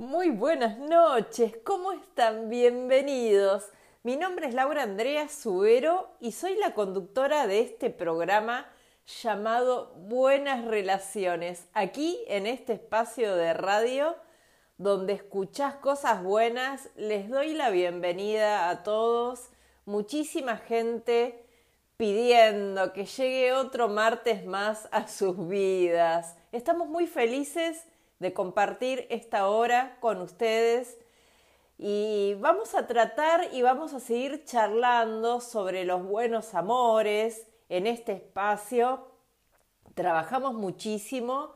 Muy buenas noches, ¿cómo están? Bienvenidos. Mi nombre es Laura Andrea Subero y soy la conductora de este programa llamado Buenas Relaciones, aquí en este espacio de radio donde escuchás cosas buenas. Les doy la bienvenida a todos, muchísima gente pidiendo que llegue otro martes más a sus vidas. Estamos muy felices de compartir esta hora con ustedes. Y vamos a tratar y vamos a seguir charlando sobre los buenos amores en este espacio. Trabajamos muchísimo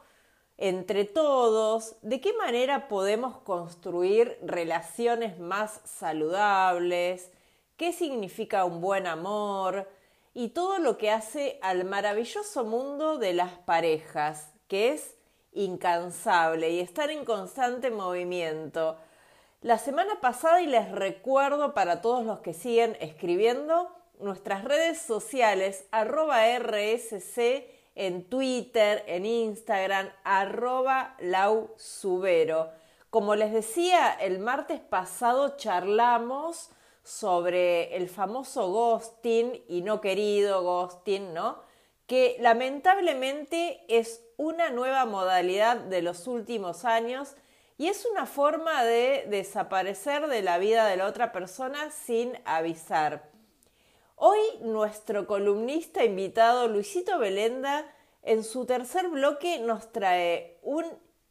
entre todos. De qué manera podemos construir relaciones más saludables, qué significa un buen amor y todo lo que hace al maravilloso mundo de las parejas, que es incansable y estar en constante movimiento. La semana pasada, y les recuerdo para todos los que siguen escribiendo, nuestras redes sociales, arroba RSC en Twitter, en Instagram, arroba lausubero. Como les decía, el martes pasado charlamos sobre el famoso ghosting y no querido ghosting, ¿no? Que lamentablemente es una nueva modalidad de los últimos años y es una forma de desaparecer de la vida de la otra persona sin avisar. Hoy nuestro columnista invitado Luisito Belenda en su tercer bloque nos trae un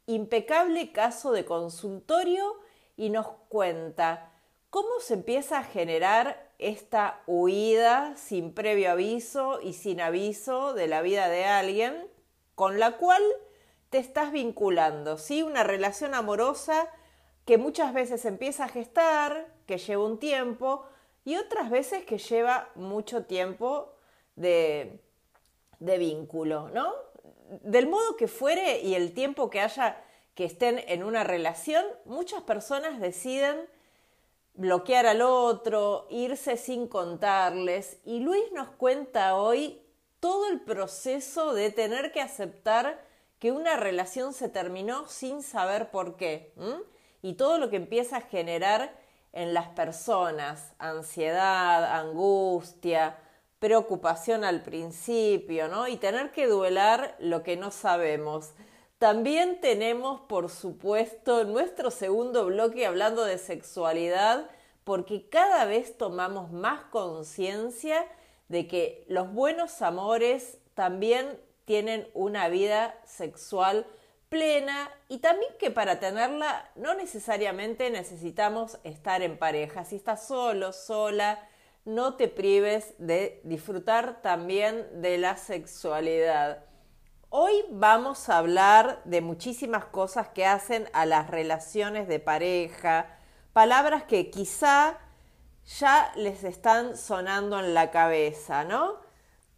impecable caso de consultorio y nos cuenta cómo se empieza a generar esta huida sin previo aviso y sin aviso de la vida de alguien con la cual te estás vinculando, ¿sí? Una relación amorosa que muchas veces empieza a gestar, que lleva un tiempo, y otras veces que lleva mucho tiempo de, de vínculo, ¿no? Del modo que fuere y el tiempo que haya que estén en una relación, muchas personas deciden bloquear al otro, irse sin contarles, y Luis nos cuenta hoy todo el proceso de tener que aceptar que una relación se terminó sin saber por qué. Y todo lo que empieza a generar en las personas, ansiedad, angustia, preocupación al principio, ¿no? Y tener que duelar lo que no sabemos. También tenemos, por supuesto, nuestro segundo bloque hablando de sexualidad, porque cada vez tomamos más conciencia de que los buenos amores también tienen una vida sexual plena y también que para tenerla no necesariamente necesitamos estar en pareja. Si estás solo, sola, no te prives de disfrutar también de la sexualidad. Hoy vamos a hablar de muchísimas cosas que hacen a las relaciones de pareja, palabras que quizá ya les están sonando en la cabeza, ¿no?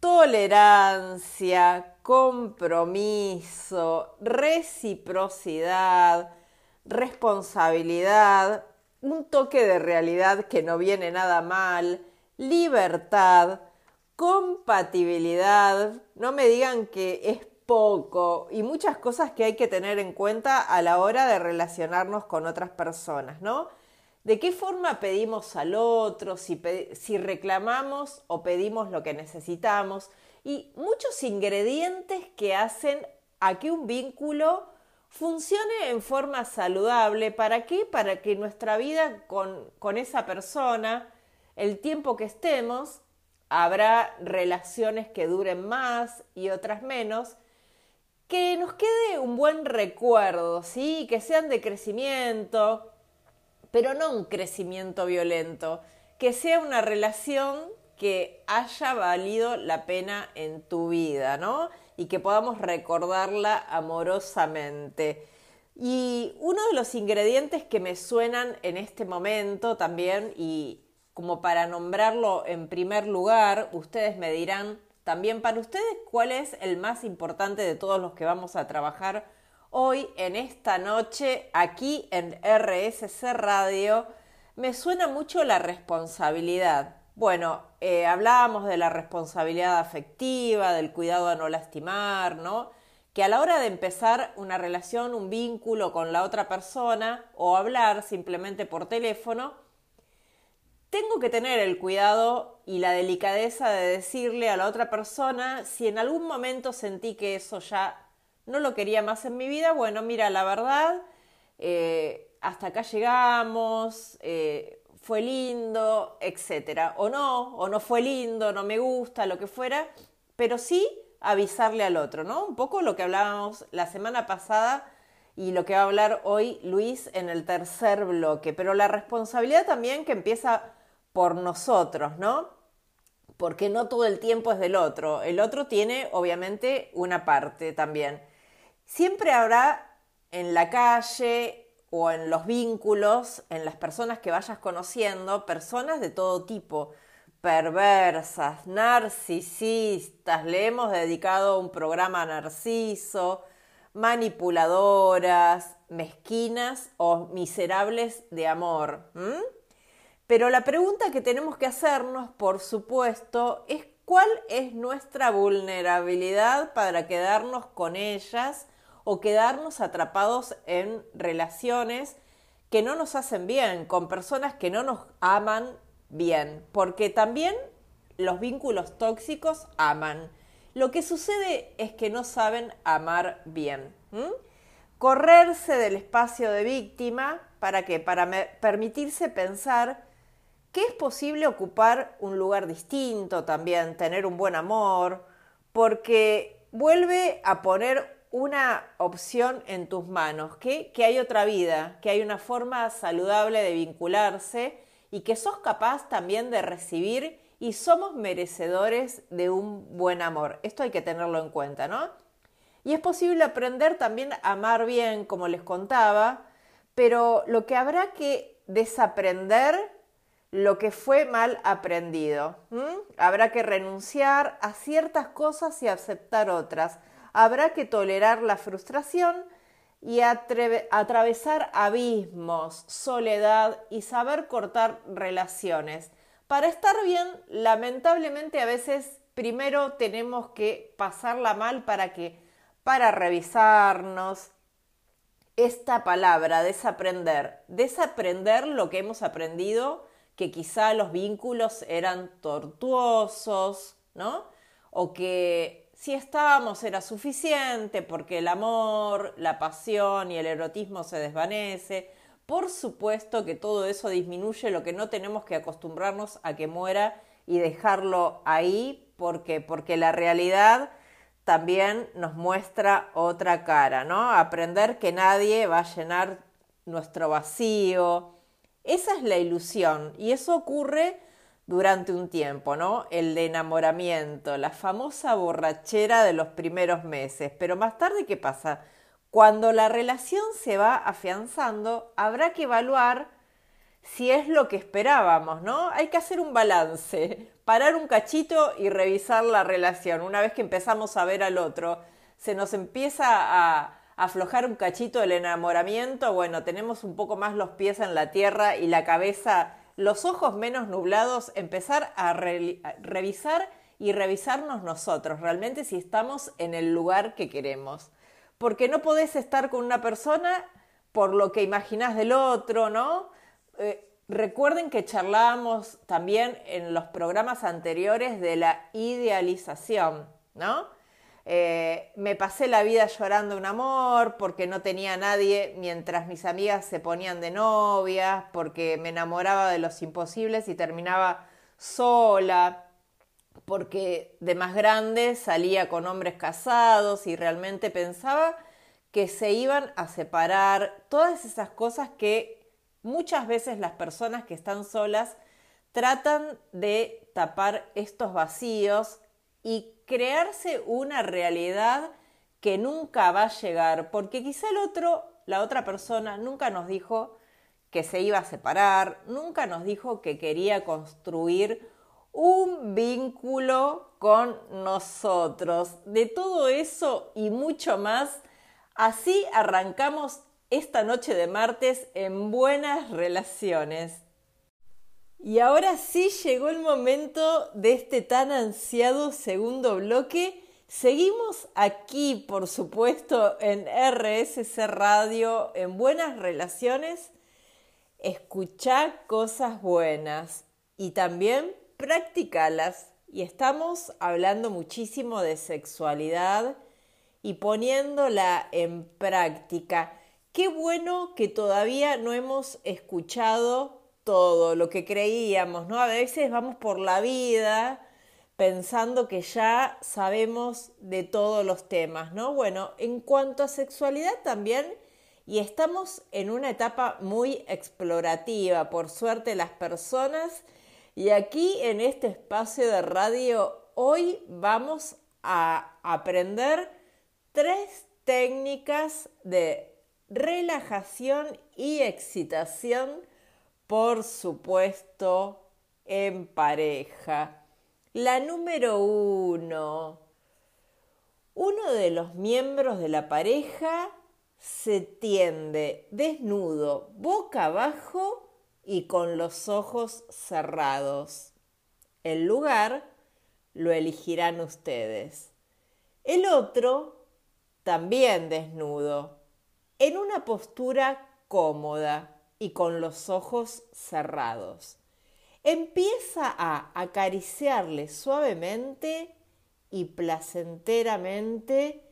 Tolerancia, compromiso, reciprocidad, responsabilidad, un toque de realidad que no viene nada mal, libertad, compatibilidad, no me digan que es poco y muchas cosas que hay que tener en cuenta a la hora de relacionarnos con otras personas, ¿no? ¿De qué forma pedimos al otro? Si, reclamamos o pedimos lo que necesitamos. Y muchos ingredientes que hacen a que un vínculo funcione en forma saludable. ¿Para qué? Para que nuestra vida con, con esa persona, el tiempo que estemos, habrá relaciones que duren más y otras menos, que nos quede un buen recuerdo, ¿sí? Que sean de crecimiento, pero no un crecimiento violento, que sea una relación que haya valido la pena en tu vida, ¿no? Y que podamos recordarla amorosamente. Y uno de los ingredientes que me suenan en este momento también, y como para nombrarlo en primer lugar, ustedes me dirán también para ustedes cuál es el más importante de todos los que vamos a trabajar hoy, en esta noche, aquí en RSC Radio, me suena mucho la responsabilidad. Bueno, eh, hablábamos de la responsabilidad afectiva, del cuidado a no lastimar, ¿no? que a la hora de empezar una relación, un vínculo con la otra persona o hablar simplemente por teléfono, tengo que tener el cuidado y la delicadeza de decirle a la otra persona si en algún momento sentí que eso ya no lo quería más en mi vida, bueno, mira, la verdad, eh, hasta acá llegamos, eh, fue lindo, etcétera. O no, o no fue lindo, no me gusta, lo que fuera, pero sí avisarle al otro, ¿no? Un poco lo que hablábamos la semana pasada y lo que va a hablar hoy Luis en el tercer bloque, pero la responsabilidad también que empieza por nosotros, ¿no? Porque no todo el tiempo es del otro. El otro tiene obviamente una parte también. Siempre habrá en la calle o en los vínculos, en las personas que vayas conociendo, personas de todo tipo, perversas, narcisistas, le hemos dedicado un programa a Narciso, manipuladoras, mezquinas o miserables de amor. Pero la pregunta que tenemos que hacernos, por supuesto, es cuál es nuestra vulnerabilidad para quedarnos con ellas o quedarnos atrapados en relaciones que no nos hacen bien, con personas que no nos aman bien, porque también los vínculos tóxicos aman. Lo que sucede es que no saben amar bien. Correrse del espacio de víctima, ¿para qué? Para permitirse pensar que es posible ocupar un lugar distinto también, tener un buen amor, porque vuelve a poner una opción en tus manos, que, que hay otra vida, que hay una forma saludable de vincularse y que sos capaz también de recibir y somos merecedores de un buen amor. Esto hay que tenerlo en cuenta, ¿no? Y es posible aprender también a amar bien, como les contaba, pero lo que habrá que desaprender lo que fue mal aprendido. Habrá que renunciar a ciertas cosas y aceptar otras. Habrá que tolerar la frustración y atravesar abismos, soledad y saber cortar relaciones. Para estar bien, lamentablemente a veces primero tenemos que pasarla mal para que para revisarnos, esta palabra, desaprender, desaprender lo que hemos aprendido que quizá los vínculos eran tortuosos, ¿no? O que si estábamos era suficiente porque el amor, la pasión y el erotismo se desvanece. Por supuesto que todo eso disminuye, lo que no tenemos que acostumbrarnos a que muera y dejarlo ahí porque porque la realidad también nos muestra otra cara, ¿no? Aprender que nadie va a llenar nuestro vacío, esa es la ilusión y eso ocurre durante un tiempo, ¿no? El enamoramiento, la famosa borrachera de los primeros meses. Pero más tarde, ¿qué pasa? Cuando la relación se va afianzando, habrá que evaluar si es lo que esperábamos, ¿no? Hay que hacer un balance, parar un cachito y revisar la relación. Una vez que empezamos a ver al otro, se nos empieza a, aflojar un cachito del enamoramiento, bueno, tenemos un poco más los pies en la tierra y la cabeza, los ojos menos nublados, empezar a, revisar y revisarnos nosotros, realmente si estamos en el lugar que queremos. Porque no podés estar con una persona por lo que imaginás del otro, ¿no? Eh, recuerden que charlábamos también en los programas anteriores de la idealización, ¿no? Eh, me pasé la vida llorando un amor porque no tenía nadie mientras mis amigas se ponían de novias, porque me enamoraba de los imposibles y terminaba sola, porque de más grande salía con hombres casados y realmente pensaba que se iban a separar, todas esas cosas que muchas veces las personas que están solas tratan de tapar estos vacíos y crearse una realidad que nunca va a llegar, porque quizá el otro, la otra persona, nunca nos dijo que se iba a separar, nunca nos dijo que quería construir un vínculo con nosotros. De todo eso y mucho más, así arrancamos esta noche de martes en buenas relaciones. Y ahora sí llegó el momento de este tan ansiado segundo bloque Seguimos aquí, por supuesto, en RSC Radio, en Buenas Relaciones. Escuchá cosas buenas y también practicalas. Y estamos hablando muchísimo de sexualidad y poniéndola en práctica. Qué bueno que todavía no hemos escuchado todo lo que creíamos, ¿no? A veces vamos por la vida pensando que ya sabemos de todos los temas, ¿no? Bueno, en cuanto a sexualidad también, y estamos en una etapa muy explorativa, por suerte las personas, y aquí en este espacio de radio hoy vamos a aprender tres técnicas de relajación y excitación, por supuesto, en pareja. La número uno. Uno de los miembros de la pareja se tiende desnudo, boca abajo y con los ojos cerrados. El lugar lo elegirán ustedes. El otro, también desnudo, en una postura cómoda y con los ojos cerrados. Empieza a acariciarle suavemente y placenteramente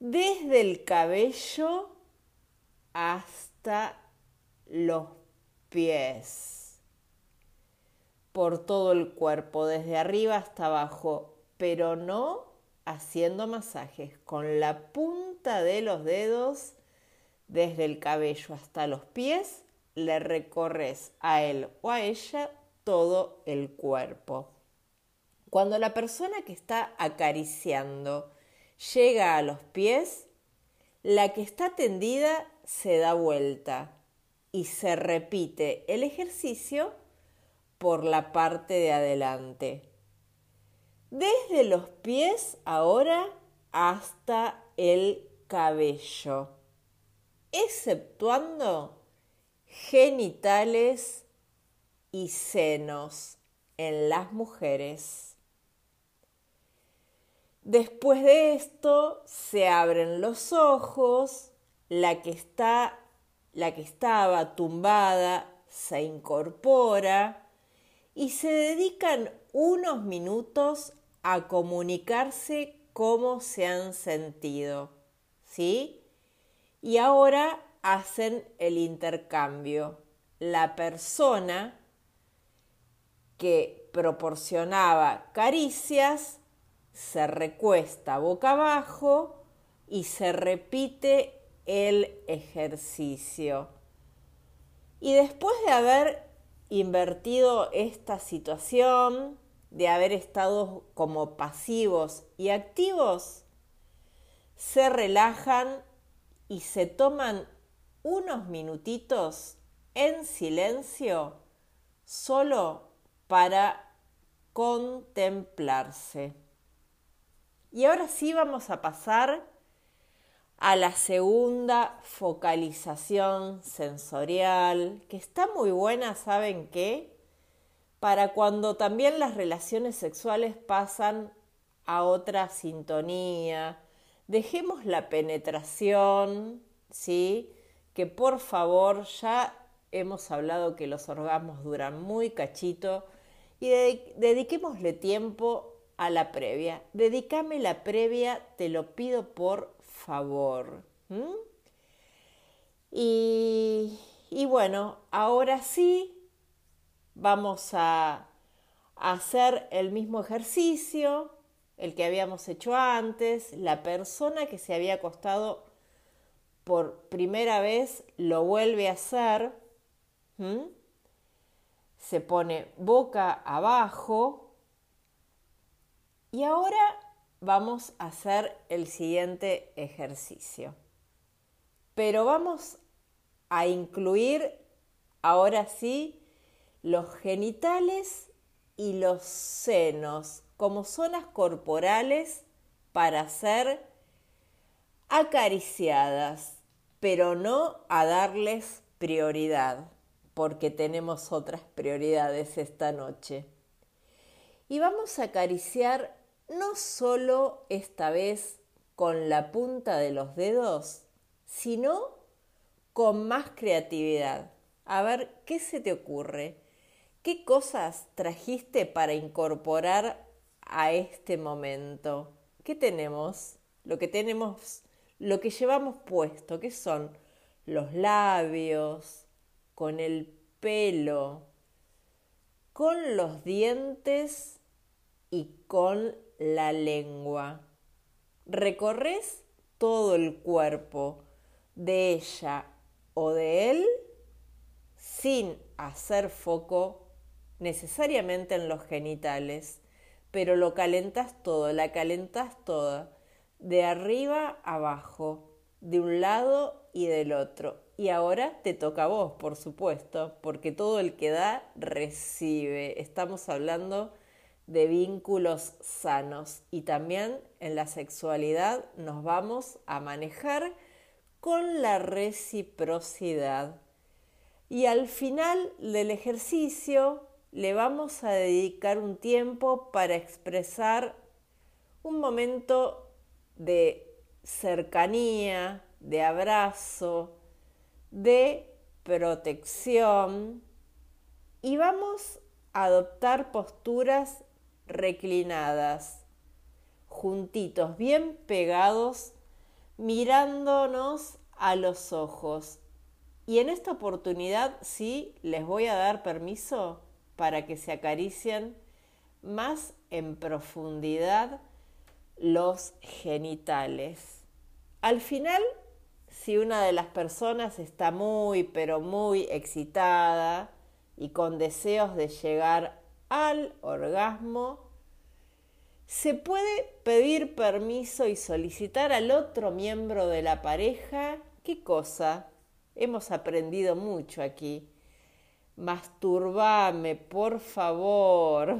desde el cabello hasta los pies, por todo el cuerpo, desde arriba hasta abajo, pero no haciendo masajes, con la punta de los dedos desde el cabello hasta los pies, le recorres a él o a ella todo el cuerpo. Cuando la persona que está acariciando llega a los pies, la que está tendida se da vuelta y se repite el ejercicio por la parte de adelante. Desde los pies ahora hasta el cabello, exceptuando genitales y senos en las mujeres. Después de esto se abren los ojos, la que está la que estaba tumbada se incorpora y se dedican unos minutos a comunicarse cómo se han sentido, ¿sí? Y ahora hacen el intercambio. La persona que proporcionaba caricias, se recuesta boca abajo y se repite el ejercicio. Y después de haber invertido esta situación, de haber estado como pasivos y activos, se relajan y se toman unos minutitos en silencio solo para contemplarse. Y ahora sí vamos a pasar a la segunda focalización sensorial, que está muy buena, ¿saben qué? Para cuando también las relaciones sexuales pasan a otra sintonía. Dejemos la penetración, ¿sí? Que por favor ya hemos hablado que los orgasmos duran muy cachito y dediquémosle tiempo a la previa. Dedícame la previa, te lo pido por favor. Y, y, bueno, ahora sí vamos a hacer el mismo ejercicio, el que habíamos hecho antes. La persona que se había acostado por primera vez lo vuelve a hacer se pone boca abajo y ahora vamos a hacer el siguiente ejercicio. Pero vamos a incluir ahora sí los genitales y los senos como zonas corporales para ser acariciadas, pero no a darles prioridad porque tenemos otras prioridades esta noche. Y vamos a acariciar no solo esta vez con la punta de los dedos, sino con más creatividad. A ver, ¿qué se te ocurre? ¿Qué cosas trajiste para incorporar a este momento? ¿Qué tenemos? Lo que tenemos, lo que llevamos puesto, ¿qué son? Los labios, con el pelo, con los dientes y con la lengua. Recorres todo el cuerpo de ella o de él sin hacer foco necesariamente en los genitales, pero lo calentas todo, la calentas toda, de arriba abajo, de un lado y del otro. Y ahora te toca a vos, por supuesto, porque todo el que da recibe. Estamos hablando de vínculos sanos y también en la sexualidad nos vamos a manejar con la reciprocidad. Y al final del ejercicio le vamos a dedicar un tiempo para expresar un momento de cercanía, de abrazo, de protección. Y vamos a adoptar posturas reclinadas, juntitos, bien pegados, mirándonos a los ojos. Y en esta oportunidad sí les voy a dar permiso para que se acaricien más en profundidad los genitales. Al final, si una de las personas está muy, pero muy excitada y con deseos de llegar al orgasmo, se puede pedir permiso y solicitar al otro miembro de la pareja, ¿qué cosa? Hemos aprendido mucho aquí. Masturbame, por favor.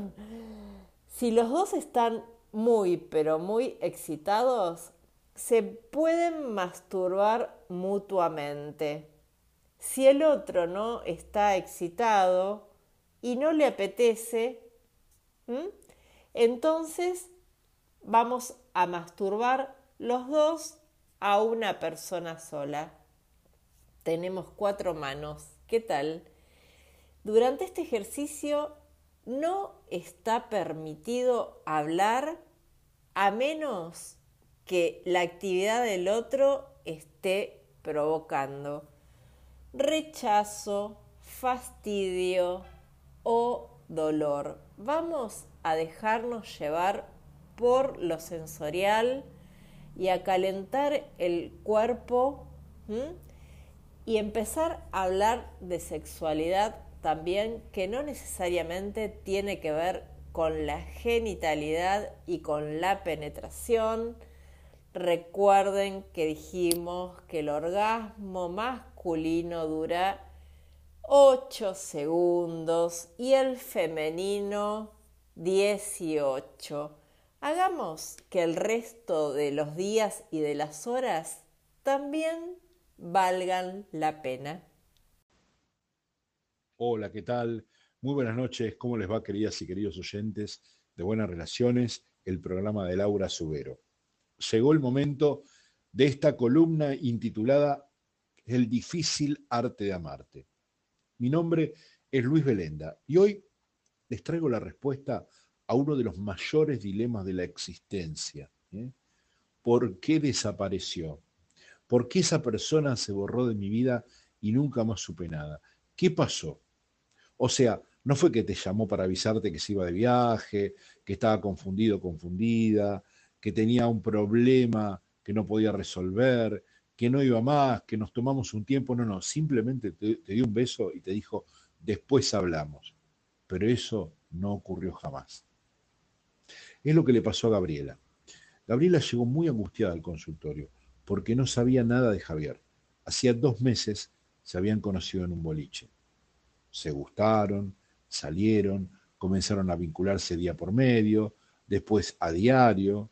Si los dos están muy, pero muy excitados, se pueden masturbar mutuamente. Si el otro no está excitado, y no le apetece, entonces vamos a masturbar los dos a una persona sola. Tenemos cuatro manos. ¿Qué tal? Durante este ejercicio no está permitido hablar a menos que la actividad del otro esté provocando rechazo, fastidio, o dolor. Vamos a dejarnos llevar por lo sensorial y a calentar el cuerpo y empezar a hablar de sexualidad también que no necesariamente tiene que ver con la genitalidad y con la penetración. Recuerden que dijimos que el orgasmo masculino dura 8 segundos y el femenino 18. Hagamos que el resto de los días y de las horas también valgan la pena. Hola, ¿qué tal? Muy buenas noches. ¿Cómo les va, queridas y queridos oyentes de Buenas Relaciones? El programa de Laura Subero. Llegó el momento de esta columna intitulada El difícil arte de amarte. Mi nombre es Luis Belenda y hoy les traigo la respuesta a uno de los mayores dilemas de la existencia. ¿eh? ¿Por qué desapareció? ¿Por qué esa persona se borró de mi vida y nunca más supe nada? ¿Qué pasó? O sea, no fue que te llamó para avisarte que se iba de viaje, que estaba confundido, confundida, que tenía un problema que no podía resolver, que no iba más, que nos tomamos un tiempo, no, no, simplemente te, dio un beso y te dijo, después hablamos. Pero eso no ocurrió jamás. Es lo que le pasó a Gabriela. Gabriela llegó muy angustiada al consultorio porque no sabía nada de Javier. Hacía dos meses se habían conocido en un boliche. Se gustaron, salieron, comenzaron a vincularse día por medio, después a diario,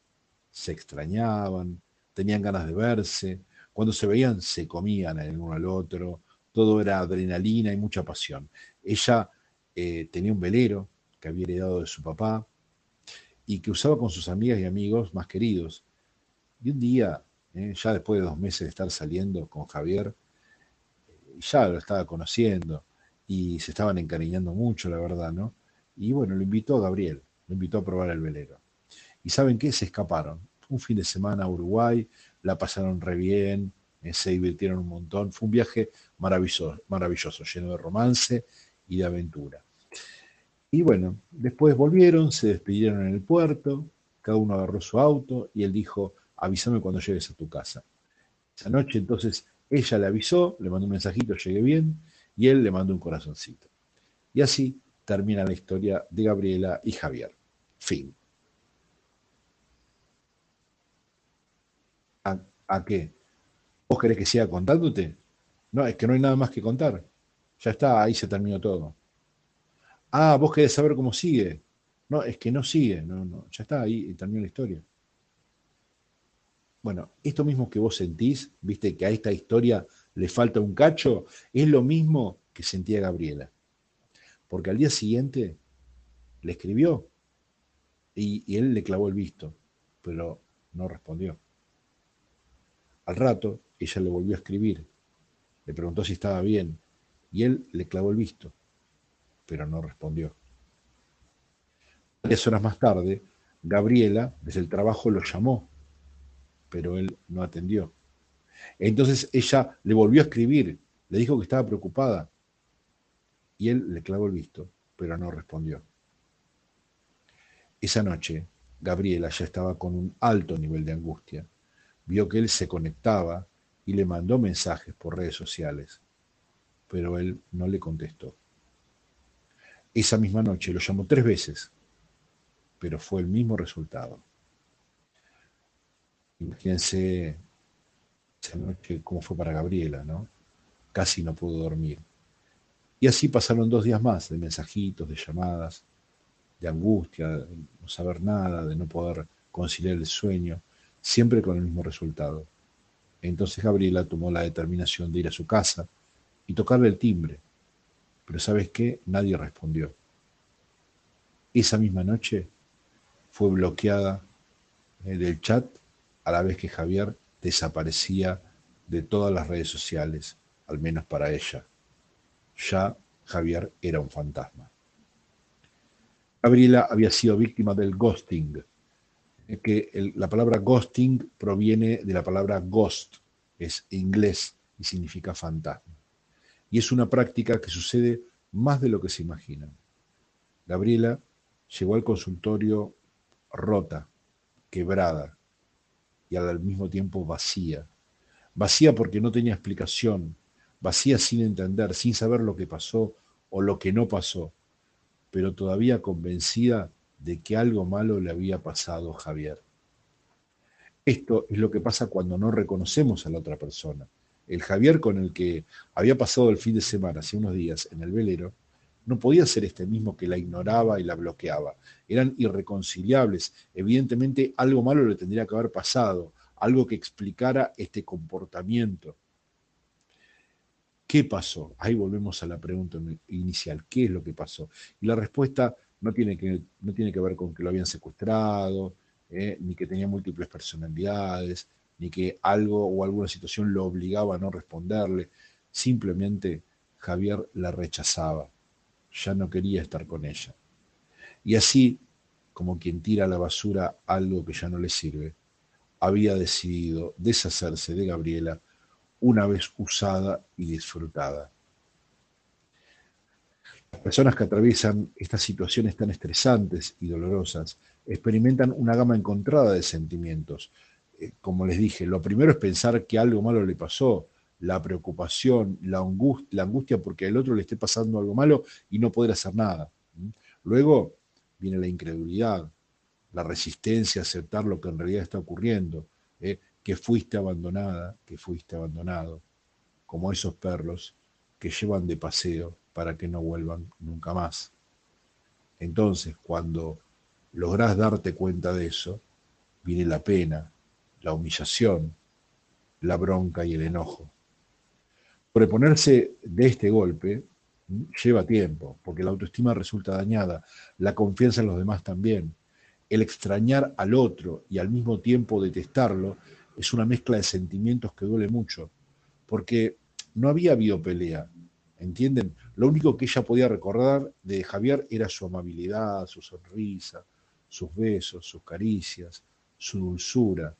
se extrañaban, tenían ganas de verse, cuando se veían, se comían el uno al otro, todo era adrenalina y mucha pasión. Ella eh, tenía un velero que había heredado de su papá y que usaba con sus amigas y amigos más queridos. Y un día, eh, ya después de dos meses de estar saliendo con Javier, ya lo estaba conociendo y se estaban encariñando mucho, la verdad, ¿no? Y bueno, lo invitó Gabriel, lo invitó a probar el velero. ¿Y saben qué? Se escaparon. Un fin de semana a Uruguay, la pasaron re bien, eh, se divirtieron un montón. Fue un viaje maravilloso, maravilloso, lleno de romance y de aventura. Y bueno, después volvieron, se despidieron en el puerto, cada uno agarró su auto y él dijo, avísame cuando llegues a tu casa. Esa noche entonces ella le avisó, le mandó un mensajito, llegué bien, y él le mandó un corazoncito. Y así termina la historia de Gabriela y Javier. Fin. ¿A, qué? ¿Vos querés que siga contándote? No, es que no hay nada más que contar. Ya está, ahí se terminó todo. Ah, vos querés saber cómo sigue. No, es que no sigue, no, no, ya está, ahí terminó la historia. Bueno, esto mismo que vos sentís, viste que a esta historia le falta un cacho, es lo mismo que sentía Gabriela. Porque al día siguiente le escribió y, él le clavó el visto, pero no respondió. Al rato, ella le volvió a escribir, le preguntó si estaba bien y él le clavó el visto, pero no respondió. Varias horas más tarde, Gabriela, desde el trabajo, lo llamó, pero él no atendió. Entonces ella le volvió a escribir, le dijo que estaba preocupada y él le clavó el visto, pero no respondió. Esa noche, Gabriela ya estaba con un alto nivel de angustia. Vio que él se conectaba y le mandó mensajes por redes sociales, pero él no le contestó. Esa misma noche lo llamó tres veces, pero fue el mismo resultado. Imagínense esa noche cómo fue para Gabriela, ¿no? Casi no pudo dormir. Y así pasaron dos días más de mensajitos, de llamadas, de angustia, de no saber nada, de no poder conciliar el sueño, siempre con el mismo resultado. Entonces Gabriela tomó la determinación de ir a su casa y tocarle el timbre. Pero ¿sabes qué? Nadie respondió. Esa misma noche fue bloqueada eh, del chat a la vez que Javier desaparecía de todas las redes sociales, al menos para ella. Ya Javier era un fantasma. Gabriela había sido víctima del ghosting, eh, que la palabra ghosting proviene de la palabra ghost, es inglés y significa fantasma. Y es una práctica que sucede más de lo que se imagina. Gabriela llegó al consultorio rota, quebrada, y al mismo tiempo vacía. Vacía porque no tenía explicación, vacía sin entender, sin saber lo que pasó o lo que no pasó, pero todavía convencida de que algo malo le había pasado a Javier. Esto es lo que pasa cuando no reconocemos a la otra persona. El Javier con el que había pasado el fin de semana, hace unos días, en el velero, no podía ser este mismo que la ignoraba y la bloqueaba. Eran irreconciliables. Evidentemente algo malo le tendría que haber pasado, algo que explicara este comportamiento. ¿Qué pasó? Ahí volvemos a la pregunta inicial. ¿Qué es lo que pasó? Y la respuesta no tiene que, no tiene que ver con que lo habían secuestrado, eh, ni que tenía múltiples personalidades, ni que algo o alguna situación lo obligaba a no responderle. Simplemente Javier la rechazaba ya no quería estar con ella. Y así, como quien tira a la basura algo que ya no le sirve, había decidido deshacerse de Gabriela una vez usada y disfrutada. Las personas que atraviesan estas situaciones tan estresantes y dolorosas experimentan una gama encontrada de sentimientos. Eh, como les dije, lo primero es pensar que algo malo le pasó, la preocupación, la angustia, la angustia porque al otro le esté pasando algo malo y no poder hacer nada. Luego viene la incredulidad, la resistencia a aceptar lo que en realidad está ocurriendo, ¿eh? que fuiste abandonada, que fuiste abandonado, como esos perros que llevan de paseo para que no vuelvan nunca más. Entonces, cuando lográs darte cuenta de eso, viene la pena, la humillación, la bronca y el enojo. Preponerse de este golpe lleva tiempo, porque la autoestima resulta dañada, la confianza en los demás también. el extrañar al otro y al mismo tiempo detestarlo es una mezcla de sentimientos que duele mucho, porque no había habido pelea, ¿entienden? Lo único que ella podía recordar de Javier era su amabilidad, su sonrisa, sus besos, sus caricias, su dulzura.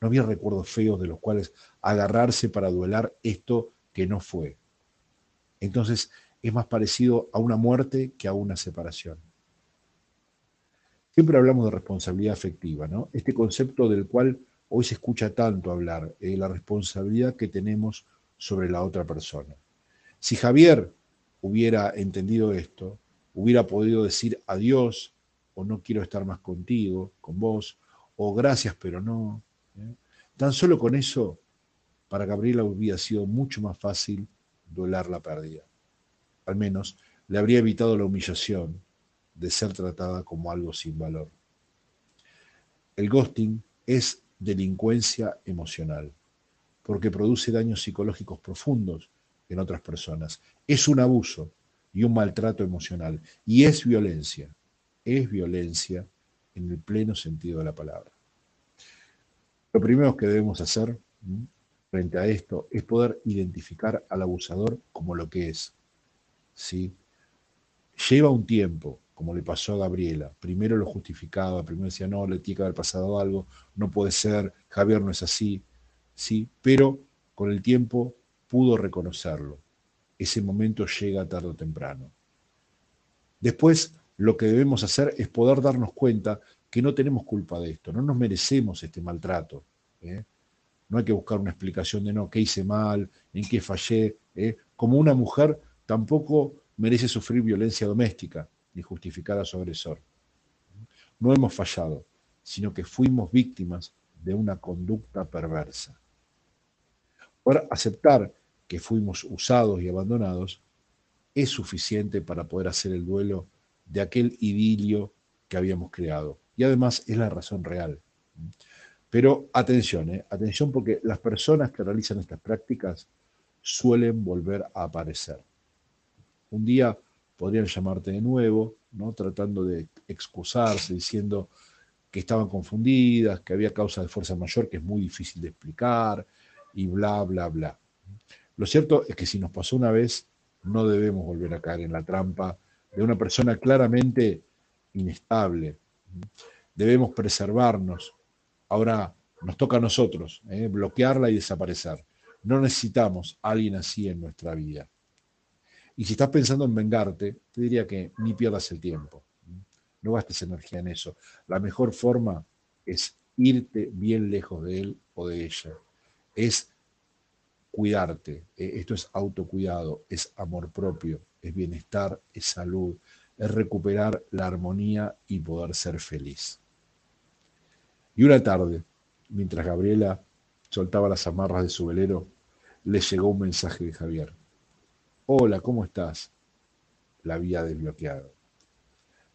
No había recuerdos feos de los cuales agarrarse para duelar esto que no fue. Entonces es más parecido a una muerte que a una separación. Siempre hablamos de responsabilidad afectiva, ¿no? Este concepto del cual hoy se escucha tanto hablar, eh, la responsabilidad que tenemos sobre la otra persona. Si Javier hubiera entendido esto, hubiera podido decir adiós o no quiero estar más contigo, con vos, o gracias pero no. ¿eh? Tan solo con eso, para Gabriela hubiera sido mucho más fácil dolar la pérdida. Al menos le habría evitado la humillación de ser tratada como algo sin valor. El ghosting es delincuencia emocional, porque produce daños psicológicos profundos en otras personas. Es un abuso y un maltrato emocional, y es violencia, es violencia en el pleno sentido de la palabra. Lo primero que debemos hacer frente a esto es poder identificar al abusador como lo que es. ¿sí? Lleva un tiempo, como le pasó a Gabriela. Primero lo justificaba, primero decía, no, le tiene que haber pasado algo, no puede ser, Javier no es así, sí, pero con el tiempo pudo reconocerlo. Ese momento llega tarde o temprano. Después, lo que debemos hacer es poder darnos cuenta que no tenemos culpa de esto, no nos merecemos este maltrato. ¿eh? No hay que buscar una explicación de no, qué hice mal, en qué fallé. ¿eh? Como una mujer tampoco merece sufrir violencia doméstica ni justificar a su agresor. No hemos fallado, sino que fuimos víctimas de una conducta perversa. Por aceptar que fuimos usados y abandonados es suficiente para poder hacer el duelo de aquel idilio que habíamos creado. Y además es la razón real. Pero atención, ¿eh? atención porque las personas que realizan estas prácticas suelen volver a aparecer. Un día podrían llamarte de nuevo, ¿no? tratando de excusarse, diciendo que estaban confundidas, que había causa de fuerza mayor que es muy difícil de explicar, y bla, bla, bla. Lo cierto es que si nos pasó una vez, no debemos volver a caer en la trampa de una persona claramente inestable. Debemos preservarnos. Ahora nos toca a nosotros ¿eh? bloquearla y desaparecer. No necesitamos a alguien así en nuestra vida. Y si estás pensando en vengarte, te diría que ni pierdas el tiempo. No gastes energía en eso. La mejor forma es irte bien lejos de él o de ella. Es cuidarte. Eh, esto es autocuidado, es amor propio, es bienestar, es salud, es recuperar la armonía y poder ser feliz. Y una tarde, mientras Gabriela soltaba las amarras de su velero, le llegó un mensaje de Javier. Hola, ¿cómo estás? La había desbloqueado.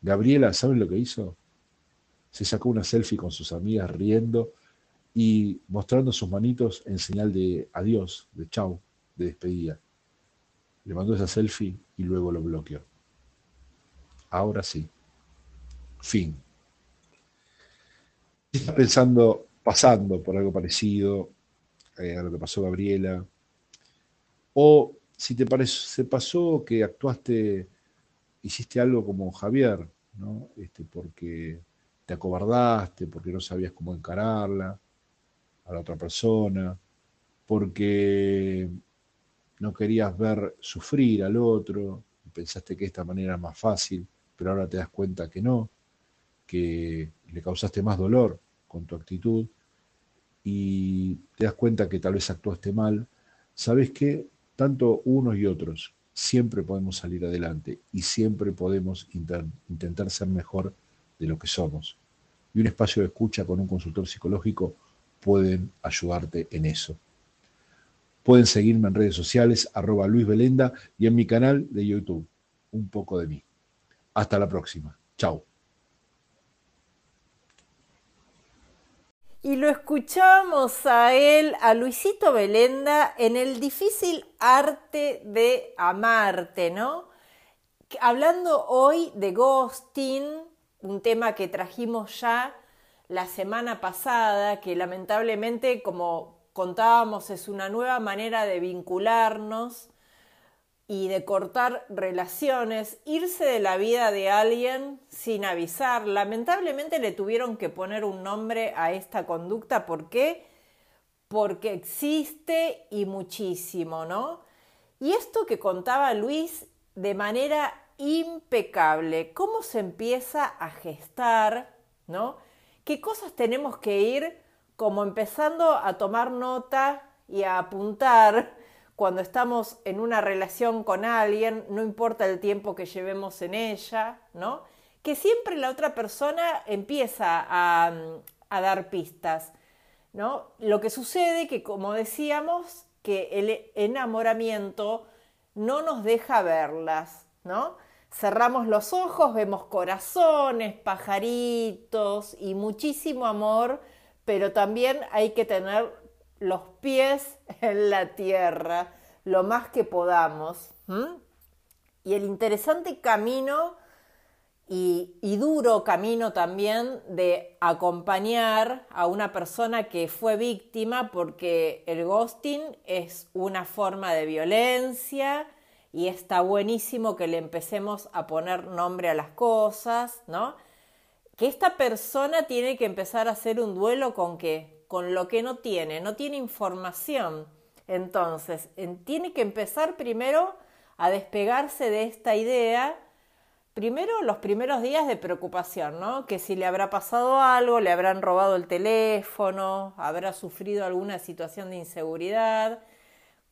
Gabriela, ¿saben lo que hizo? Se sacó una selfie con sus amigas riendo y mostrando sus manitos en señal de adiós, de chau, de despedida. Le mandó esa selfie y luego lo bloqueó. Ahora sí. Fin. Estás pensando, pasando por algo parecido eh, a lo que pasó Gabriela, o si te se pasó que actuaste, hiciste algo como Javier, ¿no? Este, porque te acobardaste, porque no sabías cómo encararla a la otra persona, porque no querías ver sufrir al otro, pensaste que esta manera era más fácil, pero ahora te das cuenta que no, que le causaste más dolor con tu actitud y te das cuenta que tal vez actuaste mal, sabes que tanto unos y otros, siempre podemos salir adelante y siempre podemos intentar ser mejor de lo que somos. Y un espacio de escucha con un consultor psicológico pueden ayudarte en eso. Pueden seguirme en redes sociales, arroba Luis Belenda y en mi canal de YouTube, Un poco de mí. Hasta la próxima. Chao. Y lo escuchamos a él, a Luisito Belenda, en el difícil arte de amarte, ¿no? Hablando hoy de ghosting, un tema que trajimos ya la semana pasada, que lamentablemente, como contábamos, es una nueva manera de vincularnos y de cortar relaciones, irse de la vida de alguien sin avisar. Lamentablemente le tuvieron que poner un nombre a esta conducta. ¿Por qué? Porque existe y muchísimo, ¿no? Y esto que contaba Luis de manera impecable, cómo se empieza a gestar, ¿no? ¿Qué cosas tenemos que ir como empezando a tomar nota y a apuntar cuando estamos en una relación con alguien, no importa el tiempo que llevemos en ella, ¿no? Que siempre la otra persona empieza a, dar pistas, ¿no? Lo que sucede que, como decíamos, que el enamoramiento no nos deja verlas, ¿no? Cerramos los ojos, vemos corazones, pajaritos y muchísimo amor, pero también hay que tener los pies en la tierra lo más que podamos. Y el interesante camino y, y, duro camino también de acompañar a una persona que fue víctima porque el ghosting es una forma de violencia y está buenísimo que le empecemos a poner nombre a las cosas, ¿no? Que esta persona tiene que empezar a hacer un duelo con qué? Con lo que no tiene, no tiene información. Entonces, tiene que empezar primero a despegarse de esta idea, primero los primeros días de preocupación, ¿no? Que si le habrá pasado algo, le habrán robado el teléfono, habrá sufrido alguna situación de inseguridad.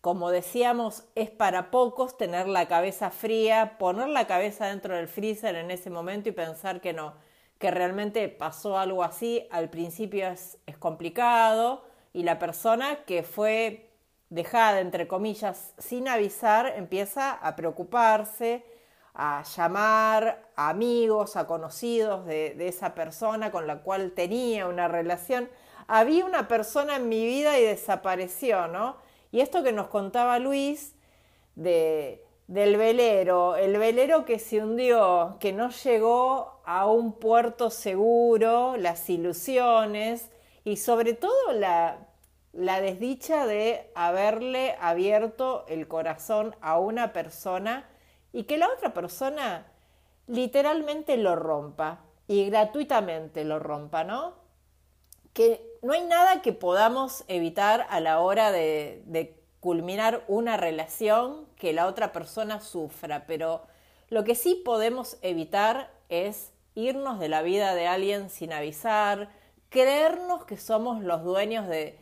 Como decíamos, es para pocos tener la cabeza fría, poner la cabeza dentro del freezer en ese momento y pensar que no, que realmente pasó algo así, al principio es, complicado y la persona que fue dejada, entre comillas, sin avisar, empieza a preocuparse, a llamar a amigos, a conocidos de, de, esa persona con la cual tenía una relación. Había una persona en mi vida y desapareció, ¿no? Y esto que nos contaba Luis de, del velero, el velero que se hundió, que no llegó a un puerto seguro, las ilusiones y sobre todo la, la desdicha de haberle abierto el corazón a una persona y que la otra persona literalmente lo rompa y gratuitamente lo rompa, ¿no? Que no hay nada que podamos evitar a la hora de, de culminar una relación que la otra persona sufra, pero lo que sí podemos evitar es irnos de la vida de alguien sin avisar, creernos que somos los dueños de,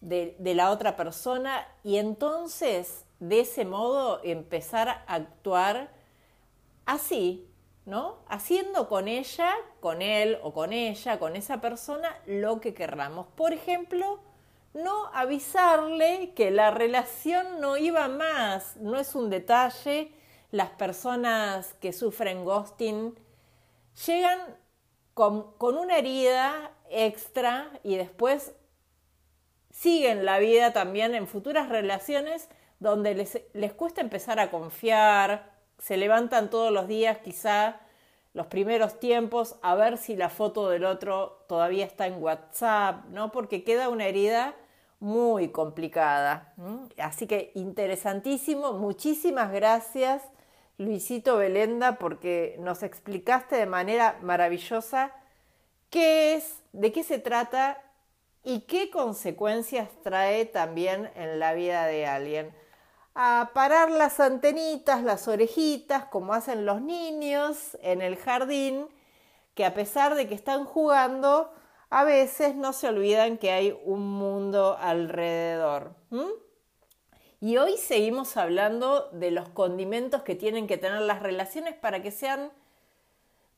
de, la otra persona y entonces de ese modo empezar a actuar así, ¿no? Haciendo con ella, con él o con ella, con esa persona, lo que querramos. Por ejemplo, no avisarle que la relación no iba más. No es un detalle. Las personas que sufren ghosting llegan con, una herida extra y después siguen la vida también en futuras relaciones donde les, les cuesta empezar a confiar, se levantan todos los días quizá los primeros tiempos a ver si la foto del otro todavía está en WhatsApp, ¿no? Porque queda una herida muy complicada. Así que interesantísimo. Muchísimas gracias, Luisito Belenda, porque nos explicaste de manera maravillosa qué es, de qué se trata y qué consecuencias trae también en la vida de alguien. A parar las antenitas, las orejitas, como hacen los niños en el jardín, que a pesar de que están jugando, a veces no se olvidan que hay un mundo alrededor. Y hoy seguimos hablando de los condimentos que tienen que tener las relaciones para que sean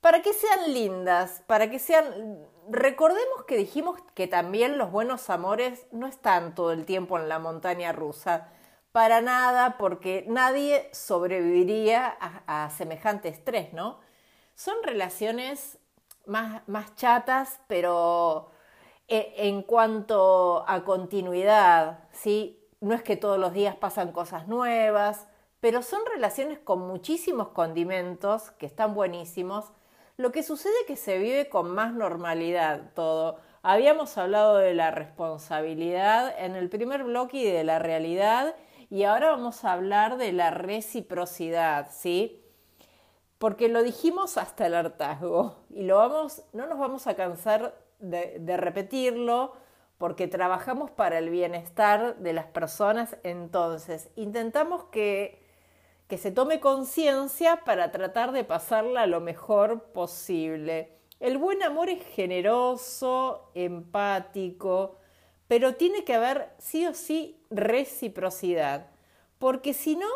para que sean lindas, para que sean recordemos que dijimos que también los buenos amores no están todo el tiempo en la montaña rusa. Para nada, porque nadie sobreviviría a, a semejante estrés, ¿no? Son relaciones más, chatas, pero eh, en cuanto a continuidad, ¿sí? No es que todos los días pasan cosas nuevas, pero son relaciones con muchísimos condimentos que están buenísimos, Lo que sucede es que se vive con más normalidad todo. Habíamos hablado de la responsabilidad en el primer bloque y de la realidad y ahora vamos a hablar de la reciprocidad, ¿sí? Porque lo dijimos hasta el hartazgo y lo vamos, no nos vamos a cansar de, repetirlo porque trabajamos para el bienestar de las personas, entonces intentamos que, que se tome conciencia para tratar de pasarla lo mejor posible. El buen amor es generoso, empático, pero tiene que haber sí o sí reciprocidad, porque si no,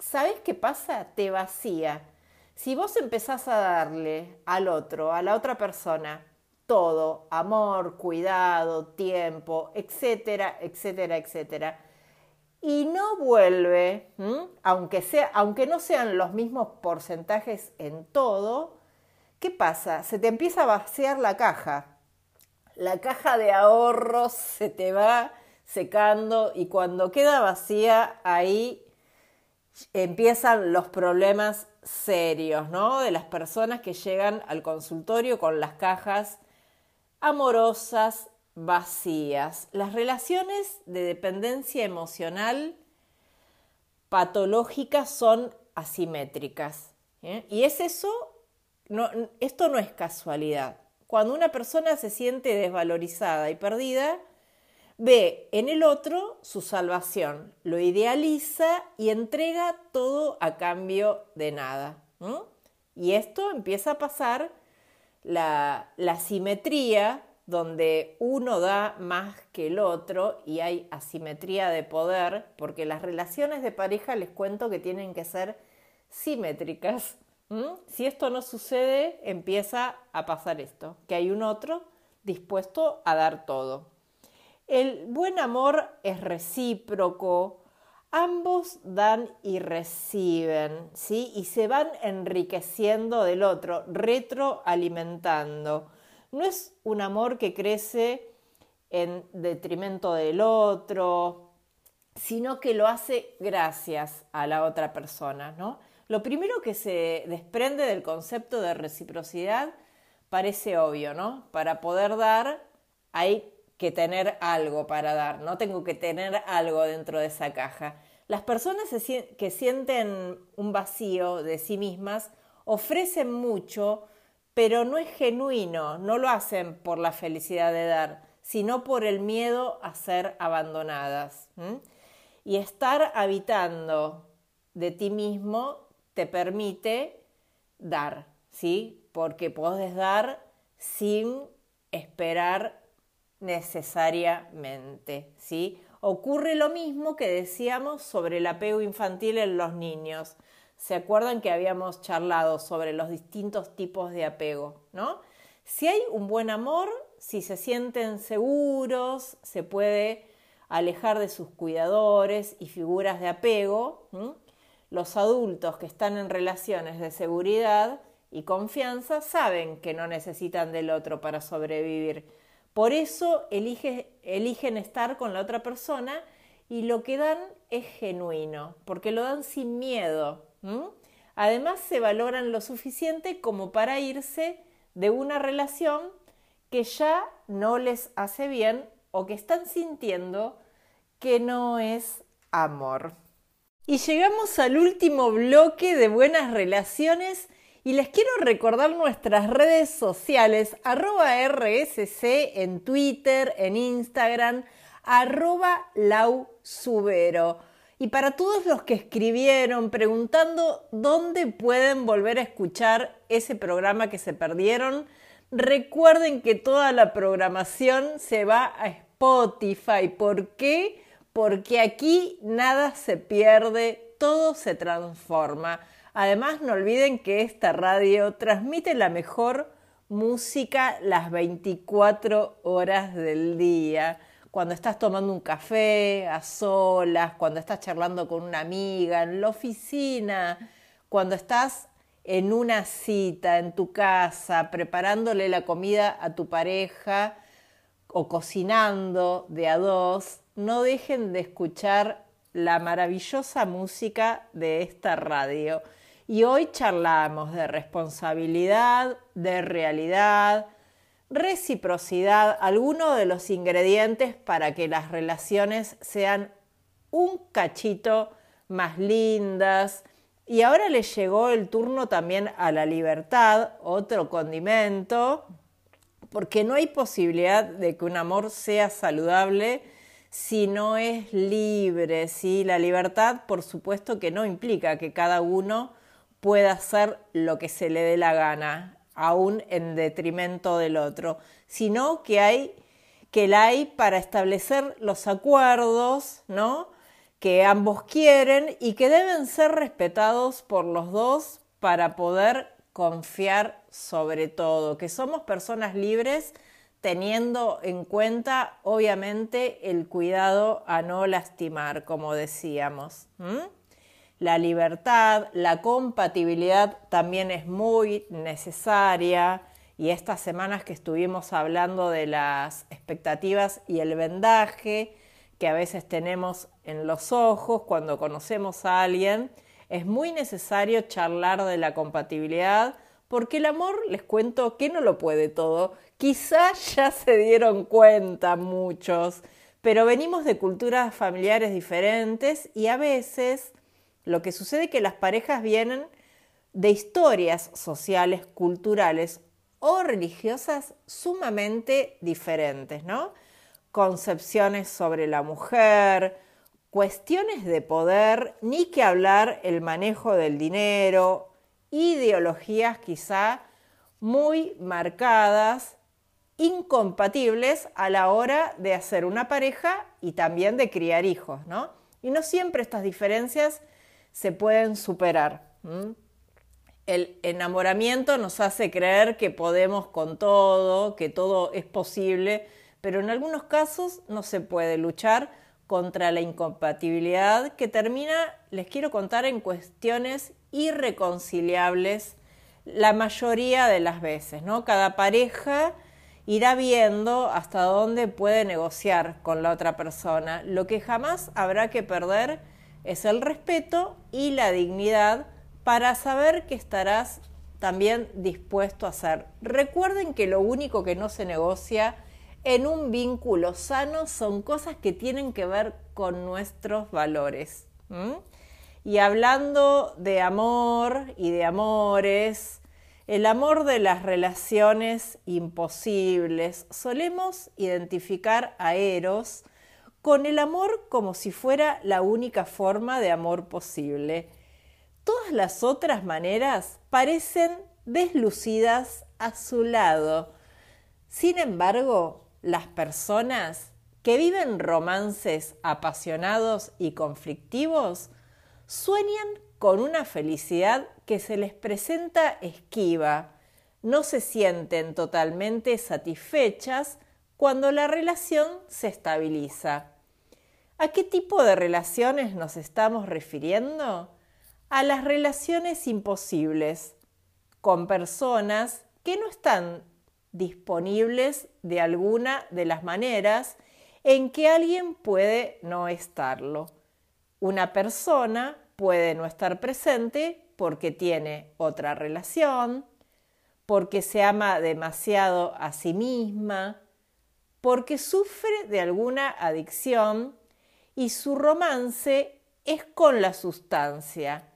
¿sabes qué pasa? Te vacía. Si vos empezás a darle al otro, a la otra persona, todo, amor, cuidado, tiempo, etcétera, etcétera, etcétera, y no vuelve, aunque, sea, aunque no sean los mismos porcentajes en todo, ¿qué pasa? Se te empieza a vaciar la caja. La caja de ahorros se te va secando y cuando queda vacía ahí empiezan los problemas serios, ¿no? De las personas que llegan al consultorio con las cajas amorosas vacías. Las relaciones de dependencia emocional patológicas son asimétricas. ¿eh? Y es eso esto no es casualidad. Cuando una persona se siente desvalorizada y perdida, ve en el otro su salvación, lo idealiza y entrega todo a cambio de nada. Y esto empieza a pasar la, la simetría donde uno da más que el otro y hay asimetría de poder, porque las relaciones de pareja les cuento que tienen que ser simétricas. Si esto no sucede, empieza a pasar esto, que hay un otro dispuesto a dar todo. El buen amor es recíproco, ambos dan y reciben, ¿sí? Y se van enriqueciendo del otro, retroalimentando. No es un amor que crece en detrimento del otro, sino que lo hace gracias a la otra persona, ¿no? Lo primero que se desprende del concepto de reciprocidad parece obvio, ¿no? Para poder dar hay que tener algo para dar, no tengo que tener algo dentro de esa caja. Las personas que sienten un vacío de sí mismas ofrecen mucho, pero no es genuino, no lo hacen por la felicidad de dar, sino por el miedo a ser abandonadas. Y estar habitando de ti mismo te permite dar, ¿sí? Porque puedes dar sin esperar necesariamente, ¿sí? Ocurre lo mismo que decíamos sobre el apego infantil en los niños. ¿Se acuerdan que habíamos charlado sobre los distintos tipos de apego, ¿no? Si hay un buen amor, si se sienten seguros, se puede alejar de sus cuidadores y figuras de apego, los adultos que están en relaciones de seguridad y confianza saben que no necesitan del otro para sobrevivir. Por eso eligen estar con la otra persona y lo que dan es genuino, porque lo dan sin miedo. Además se valoran lo suficiente como para irse de una relación que ya no les hace bien o que están sintiendo que no es amor. Y llegamos al último bloque de buenas relaciones y les quiero recordar nuestras redes sociales, arroba RSC en Twitter, en Instagram, arroba lausubero. Y para todos los que escribieron preguntando dónde pueden volver a escuchar ese programa que se perdieron, recuerden que toda la programación se va a Spotify. ¿Por qué? porque aquí nada se pierde, todo se transforma. Además, no olviden que esta radio transmite la mejor música las 24 horas del día. Cuando estás tomando un café a solas, cuando estás charlando con una amiga, en la oficina, cuando estás en una cita, en tu casa, preparándole la comida a tu pareja o cocinando de a dos, no dejen de escuchar la maravillosa música de esta radio. Y hoy charlamos de responsabilidad, de realidad, reciprocidad, algunos de los ingredientes para que las relaciones sean un cachito más lindas. Y ahora le llegó el turno también a la libertad, otro condimento, porque no hay posibilidad de que un amor sea saludable si no es libre. ¿sí? La libertad, por supuesto, que no implica que cada uno pueda hacer lo que se le dé la gana aún en detrimento del otro, sino que hay que la hay para establecer los acuerdos, ¿no? que ambos quieren y que deben ser respetados por los dos para poder confiar sobre todo, que somos personas libres teniendo en cuenta obviamente el cuidado a no lastimar, como decíamos la libertad, la compatibilidad también es muy necesaria y estas semanas que estuvimos hablando de las expectativas y el vendaje que a veces tenemos en los ojos cuando conocemos a alguien, es muy necesario charlar de la compatibilidad porque el amor, les cuento que no lo puede todo. Quizás ya se dieron cuenta muchos, pero venimos de culturas familiares diferentes y a veces lo que sucede es que las parejas vienen de historias sociales, culturales o religiosas sumamente diferentes, ¿no? Concepciones sobre la mujer, cuestiones de poder, ni que hablar el manejo del dinero, ideologías quizá muy marcadas, incompatibles a la hora de hacer una pareja y también de criar hijos, ¿no? Y no siempre estas diferencias se pueden superar. El enamoramiento nos hace creer que podemos con todo, que todo es posible, pero en algunos casos no se puede luchar contra la incompatibilidad que termina, les quiero contar, en cuestiones irreconciliables la mayoría de las veces, ¿no? Cada pareja irá viendo hasta dónde puede negociar con la otra persona. Lo que jamás habrá que perder es el respeto y la dignidad para saber que estarás también dispuesto a hacer. Recuerden que lo único que no se negocia en un vínculo sano son cosas que tienen que ver con nuestros valores. Y hablando de amor y de amores, el amor de las relaciones imposibles, solemos identificar a Eros con el amor como si fuera la única forma de amor posible. Todas las otras maneras parecen deslucidas a su lado. Sin embargo, las personas que viven romances apasionados y conflictivos sueñan con una felicidad que se les presenta esquiva, no se sienten totalmente satisfechas cuando la relación se estabiliza. ¿A qué tipo de relaciones nos estamos refiriendo? A las relaciones imposibles, con personas que no están disponibles de alguna de las maneras en que alguien puede no estarlo. Una persona puede no estar presente porque tiene otra relación, porque se ama demasiado a sí misma, porque sufre de alguna adicción y su romance es con la sustancia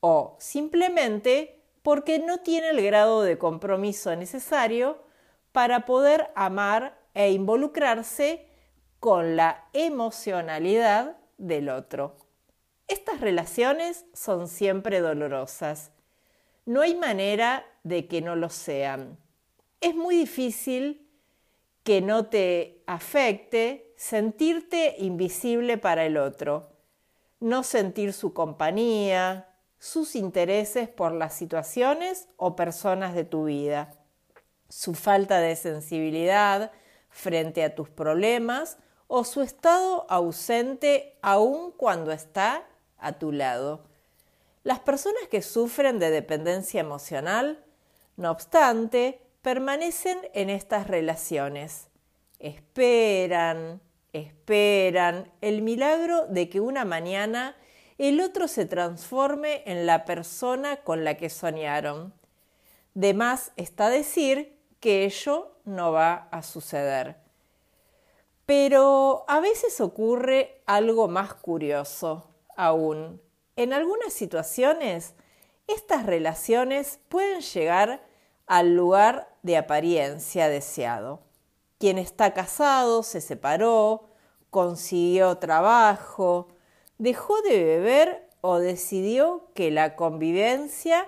o simplemente porque no tiene el grado de compromiso necesario para poder amar e involucrarse con la emocionalidad del otro. Estas relaciones son siempre dolorosas. No hay manera de que no lo sean. Es muy difícil que no te afecte sentirte invisible para el otro, no sentir su compañía, sus intereses por las situaciones o personas de tu vida, su falta de sensibilidad frente a tus problemas o su estado ausente aun cuando está a tu lado. Las personas que sufren de dependencia emocional, no obstante, permanecen en estas relaciones. Esperan, esperan el milagro de que una mañana el otro se transforme en la persona con la que soñaron. De más está decir que ello no va a suceder. Pero a veces ocurre algo más curioso aún. En algunas situaciones, estas relaciones pueden llegar al lugar de apariencia deseado. Quien está casado se separó, consiguió trabajo, dejó de beber o decidió que la convivencia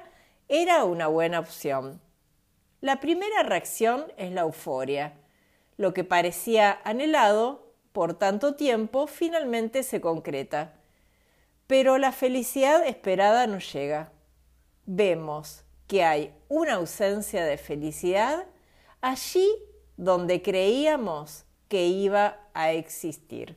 era una buena opción. La primera reacción es la euforia. Lo que parecía anhelado por tanto tiempo finalmente se concreta. Pero la felicidad esperada no llega. Vemos que hay una ausencia de felicidad allí donde creíamos que iba a existir.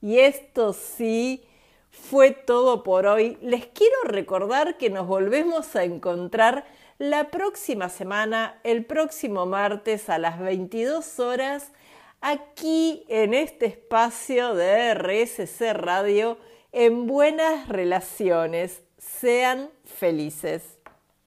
Y esto sí fue todo por hoy. Les quiero recordar que nos volvemos a encontrar la próxima semana, el próximo martes a las 22 horas, aquí en este espacio de RSC Radio, en buenas relaciones. Sean felices.